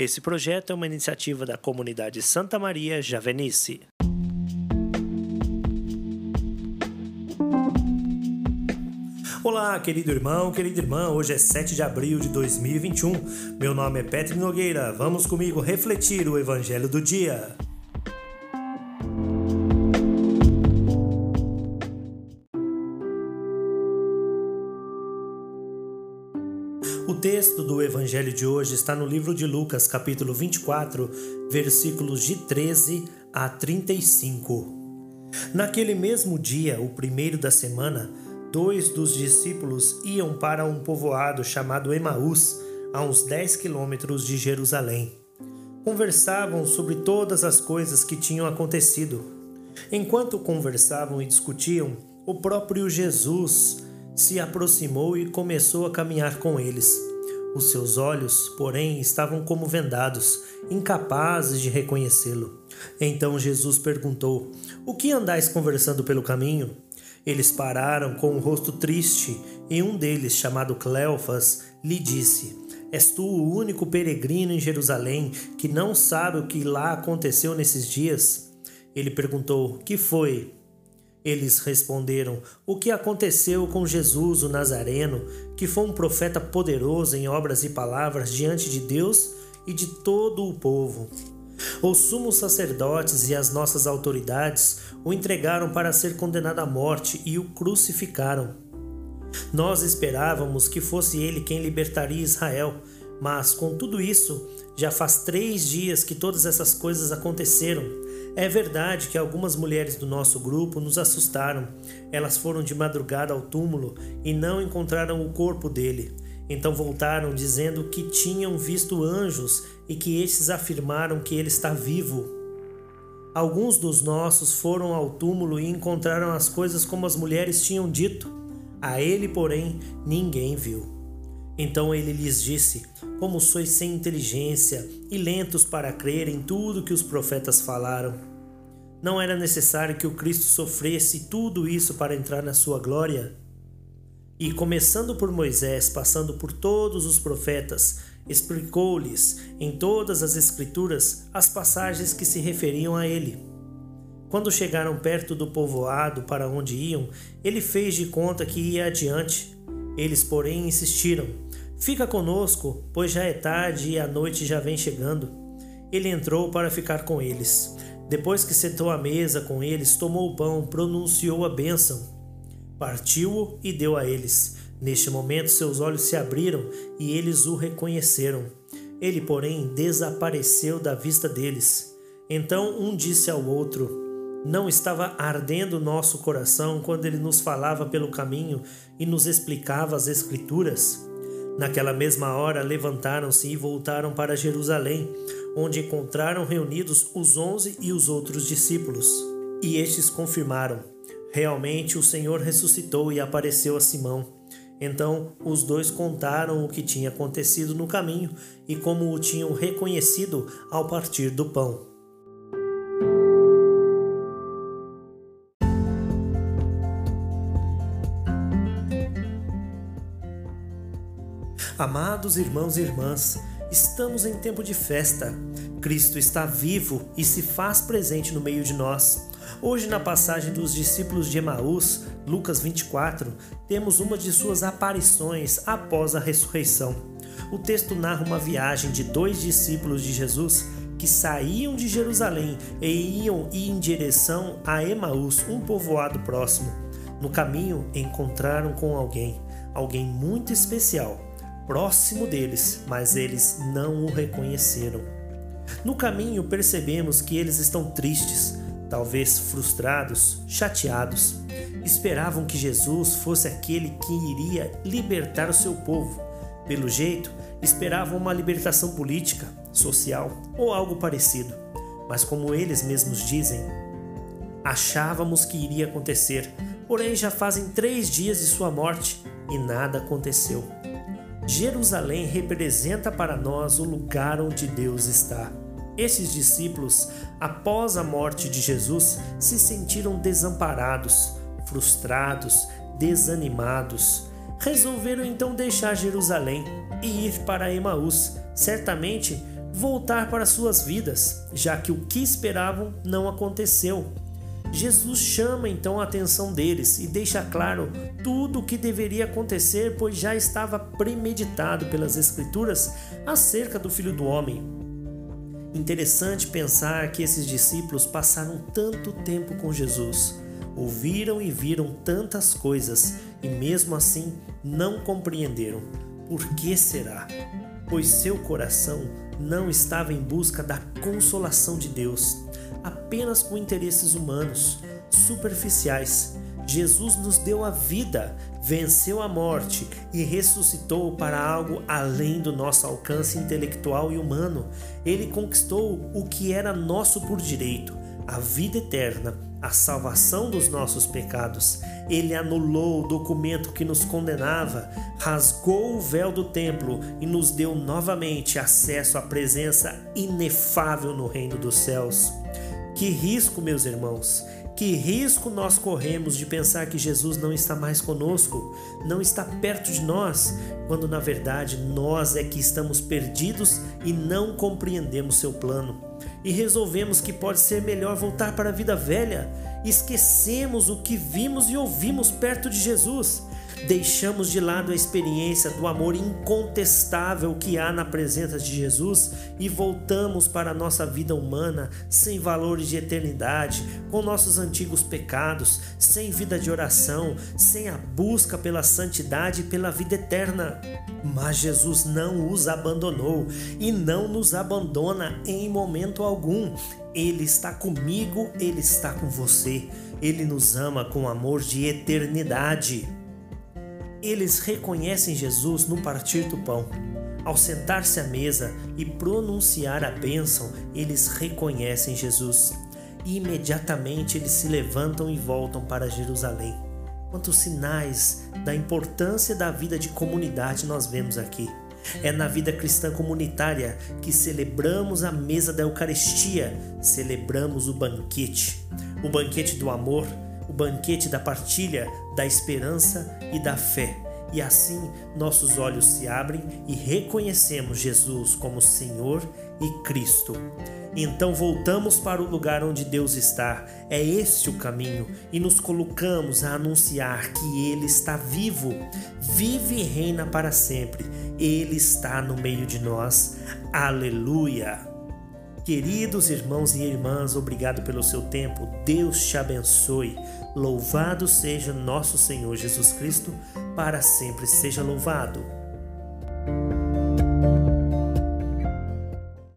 Esse projeto é uma iniciativa da comunidade Santa Maria Javenice. Olá, querido irmão, querida irmã. Hoje é 7 de abril de 2021. Meu nome é Petri Nogueira. Vamos comigo refletir o evangelho do dia. Texto do evangelho de hoje está no livro de Lucas, capítulo 24, versículos de 13 a 35. Naquele mesmo dia, o primeiro da semana, dois dos discípulos iam para um povoado chamado Emaús, a uns 10 quilômetros de Jerusalém. Conversavam sobre todas as coisas que tinham acontecido. Enquanto conversavam e discutiam, o próprio Jesus se aproximou e começou a caminhar com eles. Os seus olhos, porém, estavam como vendados, incapazes de reconhecê-lo. Então Jesus perguntou: O que andais conversando pelo caminho? Eles pararam com o rosto triste, e um deles, chamado Cleofas, lhe disse: És tu o único peregrino em Jerusalém que não sabe o que lá aconteceu nesses dias? Ele perguntou: Que foi? Eles responderam: O que aconteceu com Jesus, o Nazareno, que foi um profeta poderoso em obras e palavras diante de Deus e de todo o povo. Os sumos sacerdotes e as nossas autoridades o entregaram para ser condenado à morte e o crucificaram. Nós esperávamos que fosse ele quem libertaria Israel, mas com tudo isso, já faz três dias que todas essas coisas aconteceram. É verdade que algumas mulheres do nosso grupo nos assustaram. Elas foram de madrugada ao túmulo e não encontraram o corpo dele. Então voltaram dizendo que tinham visto anjos e que estes afirmaram que ele está vivo. Alguns dos nossos foram ao túmulo e encontraram as coisas como as mulheres tinham dito. A ele, porém, ninguém viu. Então ele lhes disse: Como sois sem inteligência e lentos para crer em tudo que os profetas falaram. Não era necessário que o Cristo sofresse tudo isso para entrar na sua glória? E começando por Moisés, passando por todos os profetas, explicou-lhes em todas as Escrituras as passagens que se referiam a ele. Quando chegaram perto do povoado para onde iam, ele fez de conta que ia adiante. Eles, porém, insistiram: Fica conosco, pois já é tarde e a noite já vem chegando. Ele entrou para ficar com eles. Depois que sentou à mesa com eles, tomou o pão, pronunciou a bênção Partiu-o e deu a eles. Neste momento, seus olhos se abriram e eles o reconheceram. Ele, porém, desapareceu da vista deles. Então um disse ao outro: Não estava ardendo nosso coração quando ele nos falava pelo caminho e nos explicava as Escrituras? Naquela mesma hora levantaram-se e voltaram para Jerusalém, onde encontraram reunidos os onze e os outros discípulos. E estes confirmaram: Realmente o Senhor ressuscitou e apareceu a Simão. Então os dois contaram o que tinha acontecido no caminho e como o tinham reconhecido ao partir do pão. Amados irmãos e irmãs, estamos em tempo de festa. Cristo está vivo e se faz presente no meio de nós. Hoje, na passagem dos discípulos de Emaús, Lucas 24, temos uma de suas aparições após a ressurreição. O texto narra uma viagem de dois discípulos de Jesus que saíam de Jerusalém e iam em direção a Emaús, um povoado próximo. No caminho, encontraram com alguém, alguém muito especial, próximo deles, mas eles não o reconheceram. No caminho, percebemos que eles estão tristes, talvez frustrados, chateados, esperavam que Jesus fosse aquele que iria libertar o seu povo. Pelo jeito, esperavam uma libertação política, social ou algo parecido. Mas, como eles mesmos dizem, achávamos que iria acontecer, porém já fazem três dias de sua morte e nada aconteceu. Jerusalém representa para nós o lugar onde Deus está. Esses discípulos, após a morte de Jesus, se sentiram desamparados, frustrados, desanimados. Resolveram então deixar Jerusalém e ir para Emaús. Certamente voltar para suas vidas, já que o que esperavam não aconteceu. Jesus chama então a atenção deles e deixa claro tudo o que deveria acontecer, pois já estava premeditado pelas Escrituras acerca do Filho do Homem. Interessante pensar que esses discípulos passaram tanto tempo com Jesus, ouviram e viram tantas coisas e mesmo assim não compreenderam. Por que será? Pois seu coração não estava em busca da consolação de Deus apenas com interesses humanos, superficiais. Jesus nos deu a vida, venceu a morte e ressuscitou para algo além do nosso alcance intelectual e humano. Ele conquistou o que era nosso por direito, a vida eterna, a salvação dos nossos pecados. Ele anulou o documento que nos condenava, rasgou o véu do templo e nos deu novamente acesso à presença inefável no reino dos céus. Que risco, meus irmãos, que risco nós corremos de pensar que Jesus não está mais conosco, não está perto de nós, quando na verdade nós é que estamos perdidos e não compreendemos seu plano. E resolvemos que pode ser melhor voltar para a vida velha. Esquecemos o que vimos e ouvimos perto de Jesus deixamos de lado a experiência do amor incontestável que há na presença de Jesus e voltamos para a nossa vida humana sem valores de eternidade, com nossos antigos pecados, sem vida de oração, sem a busca pela santidade e pela vida eterna. Mas Jesus não os abandonou e não nos abandona em momento algum. Ele está comigo, ele está com você. Ele nos ama com amor de eternidade. Eles reconhecem Jesus no partir do pão. Ao sentar-se à mesa e pronunciar a bênção, eles reconhecem Jesus. E imediatamente eles se levantam e voltam para Jerusalém. Quantos sinais da importância da vida de comunidade nós vemos aqui. É na vida cristã comunitária que celebramos a mesa da Eucaristia, celebramos o banquete, o banquete do amor, o banquete da partilha, da esperança e da fé. E assim nossos olhos se abrem e reconhecemos Jesus como Senhor e Cristo. Então voltamos para o lugar onde Deus está. É este o caminho e nos colocamos a anunciar que Ele está vivo, vive e reina para sempre. Ele está no meio de nós. Aleluia! Queridos irmãos e irmãs, obrigado pelo seu tempo. Deus te abençoe. Louvado seja nosso Senhor Jesus Cristo, para sempre seja louvado.